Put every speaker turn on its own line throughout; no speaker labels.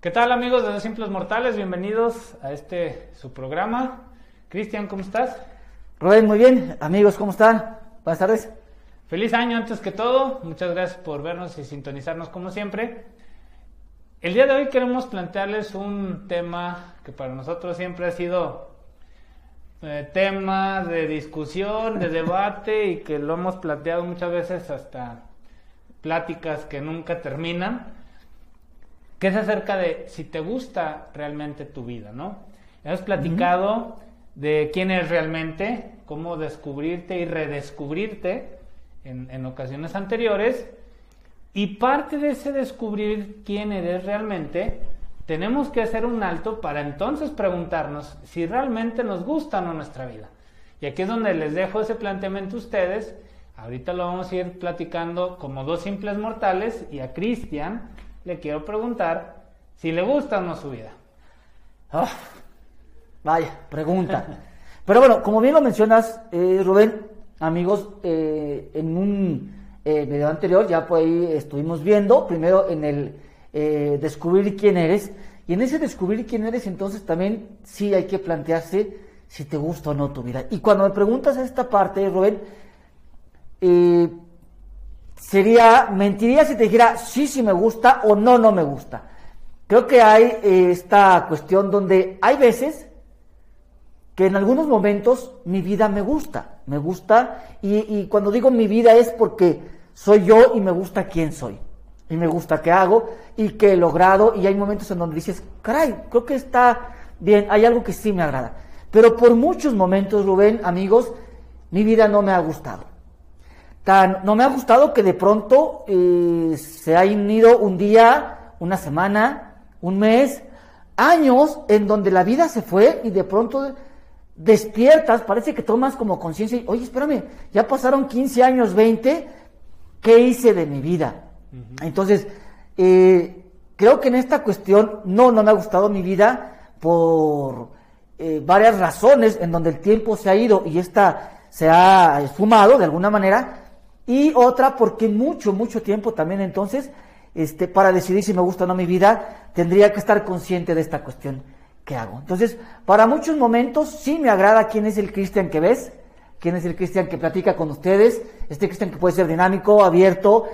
¿Qué tal amigos de Dos Simples Mortales? Bienvenidos a este su programa. Cristian, ¿cómo estás?
Rubén, muy bien. Amigos, ¿cómo están? Buenas tardes.
Feliz año antes que todo. Muchas gracias por vernos y sintonizarnos como siempre. El día de hoy queremos plantearles un tema que para nosotros siempre ha sido eh, tema de discusión, de debate y que lo hemos planteado muchas veces hasta pláticas que nunca terminan que es acerca de si te gusta realmente tu vida, ¿no? Hemos platicado de quién eres realmente, cómo descubrirte y redescubrirte en, en ocasiones anteriores, y parte de ese descubrir quién eres realmente, tenemos que hacer un alto para entonces preguntarnos si realmente nos gusta o no nuestra vida. Y aquí es donde les dejo ese planteamiento a ustedes. Ahorita lo vamos a ir platicando como dos simples mortales y a Cristian le quiero preguntar si le gusta o no su vida.
Ah, vaya, pregunta. Pero bueno, como bien lo mencionas, eh, Rubén, amigos, eh, en un eh, video anterior ya por ahí estuvimos viendo, primero en el descubrir quién eres, y en ese descubrir quién eres, entonces también sí hay que plantearse si te gusta o no tu vida. Y cuando me preguntas esta parte, Rubén, sería, mentiría si te dijera sí, sí me gusta o no, no me gusta. Creo que hay eh, esta cuestión donde hay veces que en algunos momentos mi vida me gusta, me gusta, y, y, cuando digo mi vida es porque soy yo y me gusta quién soy, y me gusta qué hago y qué he logrado, y hay momentos en donde dices, caray, creo que está bien, hay algo que sí me agrada. Pero por muchos momentos, Rubén, amigos, mi vida no me ha gustado no me ha gustado que de pronto eh, se ha ido un día, una semana, un mes, años en donde la vida se fue y de pronto despiertas, parece que tomas como conciencia y, oye, espérame, ya pasaron 15 años, 20, ¿qué hice de mi vida? Entonces, eh, creo que en esta cuestión no, no me ha gustado mi vida por eh, varias razones en donde el tiempo se ha ido y esta se ha esfumado de alguna manera, y otra porque mucho, mucho tiempo también entonces, este, para decidir si me gusta o no mi vida, tendría que estar consciente de esta cuestión que hago. Entonces, para muchos momentos sí me agrada quién es el cristian que ves, quién es el cristian que platica con ustedes, este cristian que puede ser dinámico, abierto,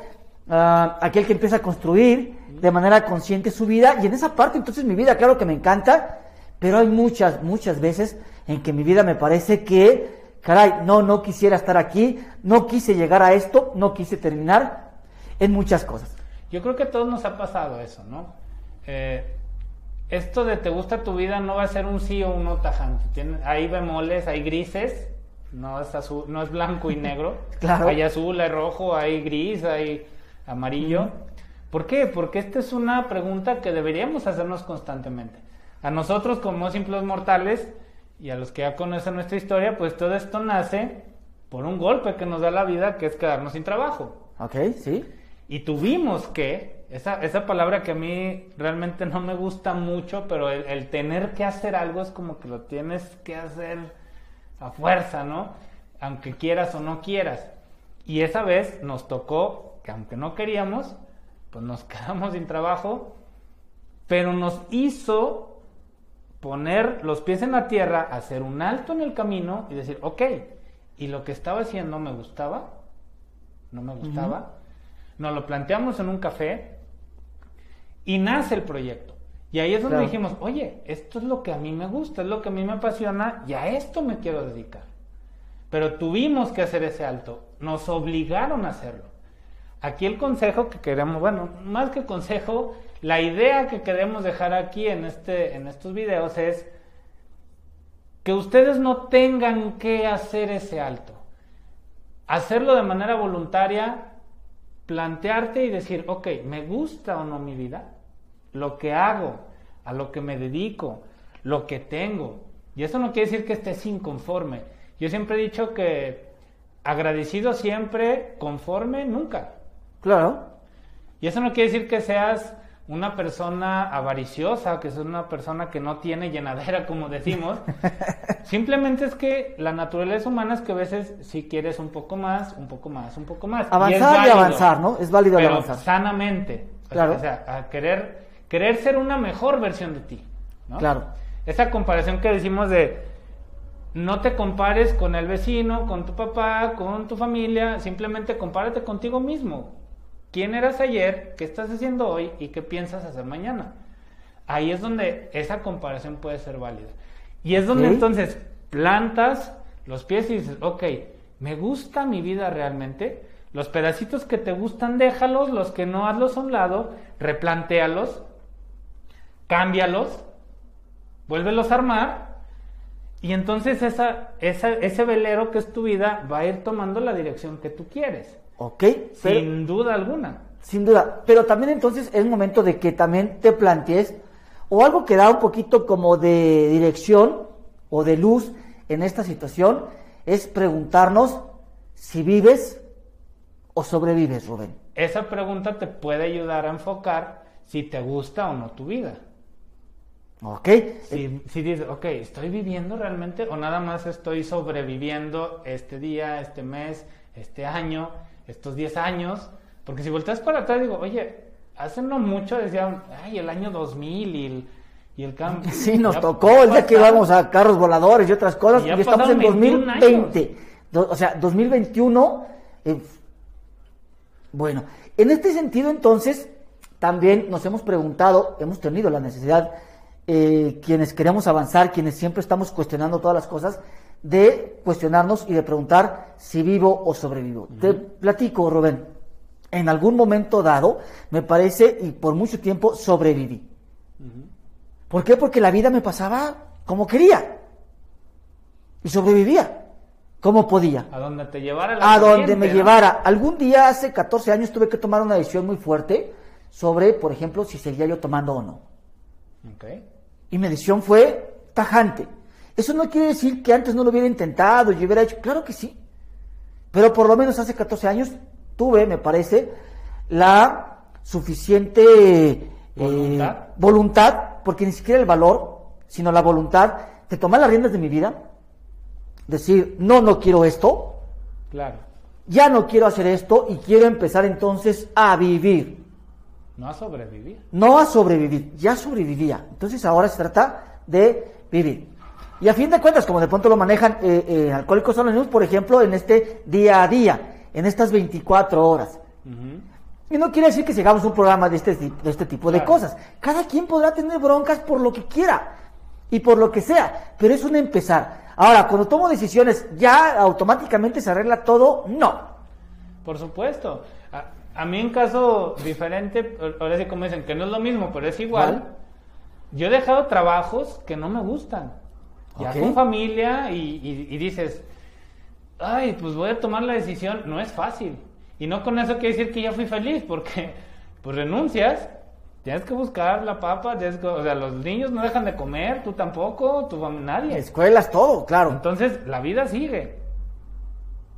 uh, aquel que empieza a construir de manera consciente su vida, y en esa parte entonces mi vida, claro que me encanta, pero hay muchas, muchas veces en que mi vida me parece que caray, no, no quisiera estar aquí, no quise llegar a esto, no quise terminar en muchas cosas.
Yo creo que a todos nos ha pasado eso, ¿no? Eh, esto de te gusta tu vida no va a ser un sí o un no tajante. Tiene, hay bemoles, hay grises, no es, azul, no es blanco y negro.
claro.
Hay azul, hay rojo, hay gris, hay amarillo. ¿Por qué? Porque esta es una pregunta que deberíamos hacernos constantemente. A nosotros como simples mortales y a los que ya conocen nuestra historia, pues todo esto nace por un golpe que nos da la vida, que es quedarnos sin trabajo.
Ok, sí.
Y tuvimos que, esa, esa palabra que a mí realmente no me gusta mucho, pero el, tener que hacer algo es como que lo tienes que hacer a fuerza, ¿no? Aunque quieras o no quieras. Y esa vez nos tocó que aunque no queríamos, pues nos quedamos sin trabajo, pero nos hizo poner los pies en la tierra, hacer un alto en el camino y decir, ok, y lo que estaba haciendo me gustaba, no me gustaba, nos lo planteamos en un café y nace el proyecto. Y ahí es donde dijimos, oye, esto es lo que a mí me gusta, es lo que a mí me apasiona y a esto me quiero dedicar. Pero tuvimos que hacer ese alto, nos obligaron a hacerlo. Aquí el consejo que queremos, bueno, más que consejo, la idea que queremos dejar aquí en, este, en estos videos es que ustedes no tengan que hacer ese alto. Hacerlo de manera voluntaria, plantearte y decir, ok, ¿me gusta o no mi vida? Lo que hago, a lo que me dedico, lo que tengo. Y eso no quiere decir que estés inconforme. Yo siempre he dicho que agradecido siempre, conforme nunca.
Claro.
Y eso no quiere decir que seas una persona avariciosa, que es una persona que no tiene llenadera, como decimos. Simplemente es que la naturaleza humana es que a veces si quieres un poco más, un poco más, un poco más.
Avanzar y, avanzar, ¿no? Es válido
pero
avanzar.
sanamente.
Claro.
O sea, a querer querer ser una mejor versión de ti. ¿no?
Claro.
Esa comparación que decimos de no te compares con el vecino, con tu papá, con tu familia, simplemente compárate contigo mismo. ¿Quién eras ayer? ¿Qué estás haciendo hoy? ¿Y qué piensas hacer mañana? Ahí es donde esa comparación puede ser válida. Y es donde entonces plantas los pies y dices, ok, ¿me gusta mi vida realmente? Los pedacitos que te gustan, déjalos, los que no, hazlos a un lado, replantéalos, cámbialos, vuélvelos a armar, y entonces esa, esa- ese velero que es tu vida va a ir tomando la dirección que tú quieres,
Ok, pero-
sin duda alguna.
Sin duda, pero también entonces es momento de que también te plantees o algo que da un poquito como de dirección o de luz en esta situación es preguntarnos si vives o sobrevives, Rubén.
Esa pregunta te puede ayudar a enfocar si te gusta o no tu vida.
¿Ok?
Si, si dices, ok, ¿estoy viviendo realmente o nada más estoy sobreviviendo este día, este mes, este año, estos 10 años? Porque si volteas para atrás, digo, oye, hace no mucho decían, ay, el año 2000 y el, y el cambio.
Sí, nos
Ya
tocó el día que íbamos a carros voladores y otras cosas,
Y
estamos en
pasaron 21
2020. Do- o sea, 2021. eh, bueno, en este sentido, entonces, también nos hemos preguntado, hemos tenido la necesidad, eh, quienes queremos avanzar, quienes siempre estamos cuestionando todas las cosas, de cuestionarnos y de preguntar si vivo o sobrevivo. Te platico, Rubén. En algún momento dado, me parece, y por mucho tiempo, sobreviví. ¿Por qué? Porque la vida me pasaba como quería. Y sobrevivía como podía.
A donde te llevara la
A donde me
¿no?
llevara. Algún día, hace 14 años, tuve que tomar una decisión muy fuerte sobre, por ejemplo, si seguía yo tomando o no. Y mi decisión fue tajante. Eso no quiere decir que antes no lo hubiera intentado y hubiera hecho. Claro que sí. Pero por lo menos hace 14 años tuve, me parece, la suficiente eh,
Voluntad.
voluntad, porque ni siquiera el valor, sino la voluntad de tomar las riendas de mi vida, decir, no, no quiero esto,
Claro.
ya no quiero hacer esto y quiero empezar entonces a vivir.
No a sobrevivir.
No a sobrevivir, ya sobrevivía. Entonces ahora se trata de vivir. Y a fin de cuentas, como de pronto lo manejan eh, eh, Alcohólicos Anónimos, por ejemplo, en este día a día, en estas 24 horas. Y no quiere decir que sigamos un programa de este, de este tipo de cosas. Cada quien podrá tener broncas por lo que quiera y por lo que sea, pero es un empezar. Ahora, cuando tomo decisiones, ¿ya automáticamente se arregla todo? No.
Por supuesto. A, a mí en caso diferente, ahora sí como dicen, que no es lo mismo, pero es igual. Yo he dejado trabajos que no me gustan. Ya
Ok.
con familia y, y- y dices, ay, pues voy a tomar la decisión. No es fácil. Y no con eso quiere decir que ya fui feliz, porque pues renuncias, tienes que buscar la papa, tienes que- o sea, los niños no dejan de comer, tú tampoco, tu fam- nadie.
Escuelas, todo, claro.
Entonces, la vida sigue.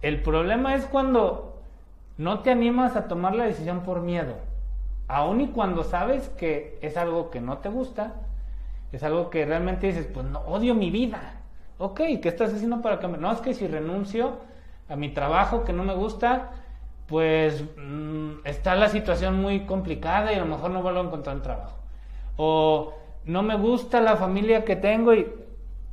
El problema es cuando no te animas a tomar la decisión por miedo. Aun y cuando sabes que es algo que no te gusta, es algo que realmente dices, pues no, odio mi vida. Ok, ¿qué estás haciendo para cambiar? No, es que si renuncio a mi trabajo que no me gusta, pues mm, está la situación muy complicada y a lo mejor no vuelvo a encontrar un trabajo. O no me gusta la familia que tengo y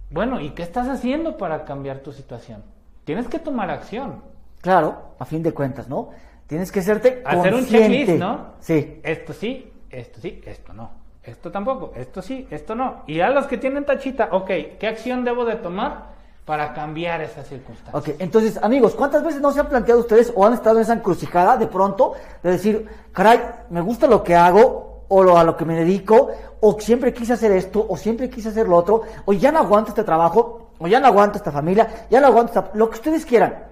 bueno, ¿y qué estás haciendo para cambiar tu situación? Tienes que tomar acción.
Claro, a fin de cuentas, ¿no? Tienes que serte
Hacer un
consciente.
checklist, ¿no?
Sí.
Esto sí, esto sí, esto no. Esto tampoco, esto sí, esto no. Y a los que tienen tachita, ok, ¿qué acción debo de tomar para cambiar esa circunstancia?
Ok, entonces, amigos, ¿cuántas veces no se han planteado ustedes o han estado en esa encrucijada de pronto de decir, caray, me gusta lo que hago o lo, a lo que me dedico, o siempre quise hacer esto, o siempre quise hacer lo otro, o ya no aguanto este trabajo, o ya no aguanto esta familia, ya no aguanto esta- lo que ustedes quieran.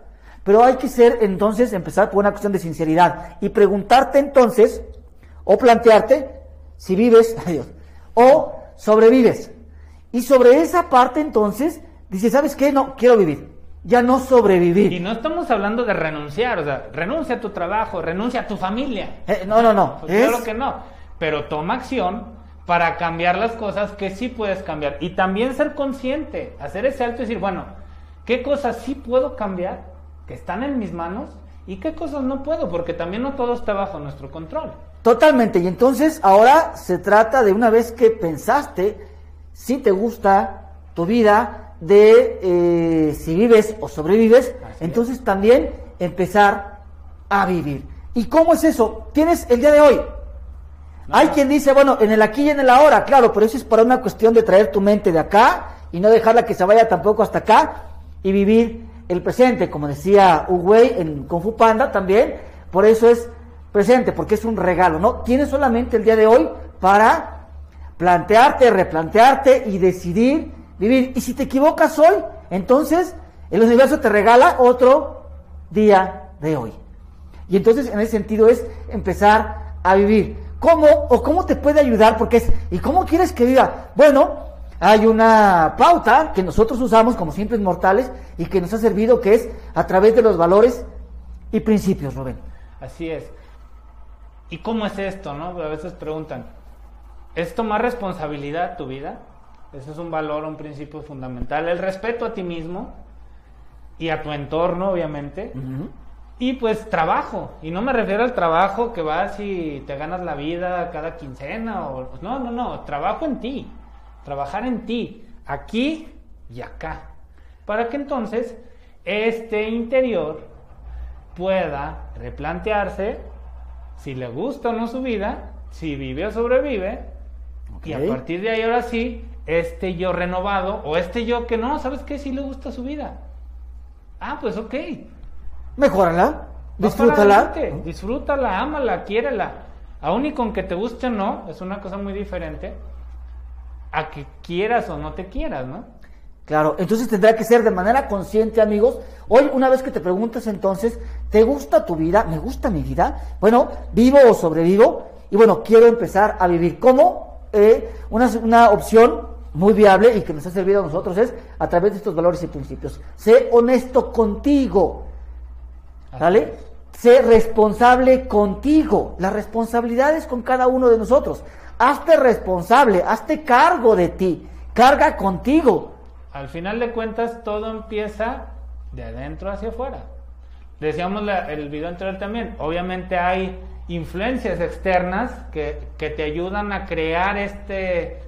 Pero hay que ser, entonces, empezar por una cuestión de sinceridad y preguntarte entonces, o plantearte, si vives, adiós, o sobrevives. Y sobre esa parte, entonces, dices, ¿sabes qué? No, quiero vivir. Ya no sobrevivir.
Y no estamos hablando de renunciar, o sea, renuncia a tu trabajo, renuncia a tu familia.
Eh, no, no, no.
Pues
es-
Claro que no. Pero toma acción para cambiar las cosas que sí puedes cambiar. Y también ser consciente, hacer ese alto y decir, bueno, ¿qué cosas sí puedo cambiar? Que están en mis manos. ¿Y qué cosas no puedo? Porque también no todo está bajo nuestro control.
Totalmente. Y entonces ahora se trata de una vez que pensaste si te gusta tu vida, de eh, si vives o sobrevives, entonces también empezar a vivir. ¿Y cómo es eso? Tienes el día de hoy. Hay quien dice, bueno, en el aquí y en el ahora, claro, pero eso es para una cuestión de traer tu mente de acá y no dejarla que se vaya tampoco hasta acá y vivir el presente, como decía Uwei en Kung Fu Panda también, por eso es presente, porque es un regalo, ¿no? Tienes solamente el día de hoy para plantearte, replantearte y decidir vivir. Y si te equivocas hoy, entonces el universo te regala otro día de hoy. Y entonces en ese sentido es empezar a vivir. ¿Cómo o cómo te puede ayudar? Porque es, ¿y cómo quieres que viva? Bueno, hay una pauta que nosotros usamos como simples mortales y que nos ha servido que es a través de los valores y principios, Rubén.
Así es. ¿Y cómo es esto, no? A veces preguntan, ¿es tomar responsabilidad tu vida? Ese es un valor, un principio fundamental. El respeto a ti mismo y a tu entorno, obviamente. Y pues trabajo. Y no me refiero al trabajo que vas y te ganas la vida cada quincena. O... No, no, no. Trabajo en ti. Trabajar en ti. Aquí y acá. Para que entonces este interior pueda replantearse si le gusta o no su vida, si vive o sobrevive. Y a partir de ahí ahora sí este yo renovado o este yo que no, ¿sabes qué? Sí le gusta su vida. Ah, pues ok.
Mejórala, disfrútala.
Disfrútala, ámala, quiérela. Aún y con que te guste o no, es una cosa muy diferente a que quieras o no te quieras, ¿no?
Claro, entonces tendrá que ser de manera consciente, amigos. Hoy, una vez que te preguntas entonces, ¿te gusta tu vida? ¿Me gusta mi vida? Bueno, ¿vivo o sobrevivo? Y bueno, quiero empezar a vivir. ¿Cómo? Eh, una, una opción muy viable y que nos ha servido a nosotros es a través de estos valores y principios. Sé honesto contigo. ¿Vale? Sé responsable contigo. La responsabilidad es con cada uno de nosotros. Hazte responsable, hazte cargo de ti. Carga contigo.
Al final de cuentas, todo empieza de adentro hacia afuera. Decíamos el video anterior también. Obviamente hay influencias externas que, que te ayudan a crear este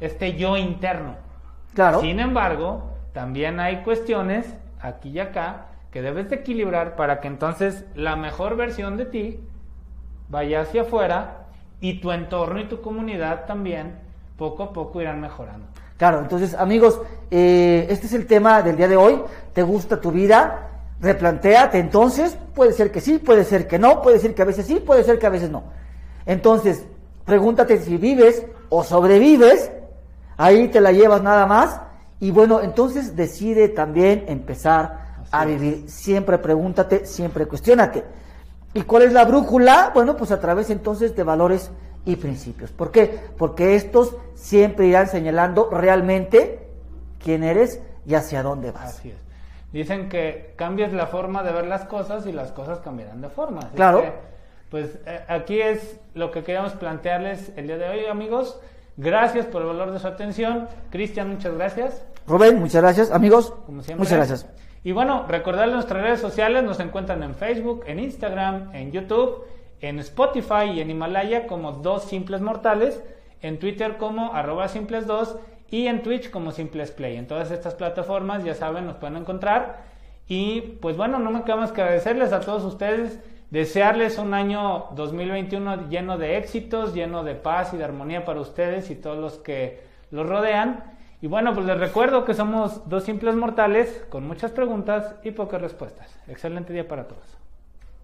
este yo interno.
Claro.
Sin embargo, también hay cuestiones aquí y acá que debes de equilibrar para que entonces la mejor versión de ti vaya hacia afuera y tu entorno y tu comunidad también poco a poco irán mejorando.
Claro, entonces amigos, eh, este es el tema del día de hoy. ¿Te gusta tu vida? Replantéate entonces. Puede ser que sí, puede ser que no, puede ser que a veces sí, puede ser que a veces no. Entonces, pregúntate si vives o sobrevives ahí te la llevas nada más. Y bueno, entonces decide también empezar a vivir. Siempre pregúntate, siempre cuestionate. ¿Y cuál es la brújula? Bueno, pues a través entonces de valores y principios. ¿Por qué? Porque estos siempre irán señalando realmente quién eres y hacia dónde vas.
Así es. Dicen que cambies la forma de ver las cosas y las cosas cambiarán de forma.
claro.
pues eh, aquí es lo que queríamos plantearles el día de hoy, amigos. Gracias por el valor de su atención. Cristian, muchas gracias.
Rubén, muchas gracias. Amigos, muchas gracias.
Y bueno, recordarles nuestras redes sociales, nos encuentran en Facebook, en Instagram, en YouTube, en Spotify y en Himalaya como Dos Simples Mortales, en Twitter como arroba simples 2 y en Twitch como Simples Play. En todas estas plataformas, ya saben, nos pueden encontrar. Y pues bueno, no me queda más que agradecerles a todos ustedes Desearles un año 2021 lleno de éxitos, lleno de paz y de armonía para ustedes y todos los que los rodean. Y bueno, pues les recuerdo que somos dos simples mortales con muchas preguntas y pocas respuestas. Excelente día para todos.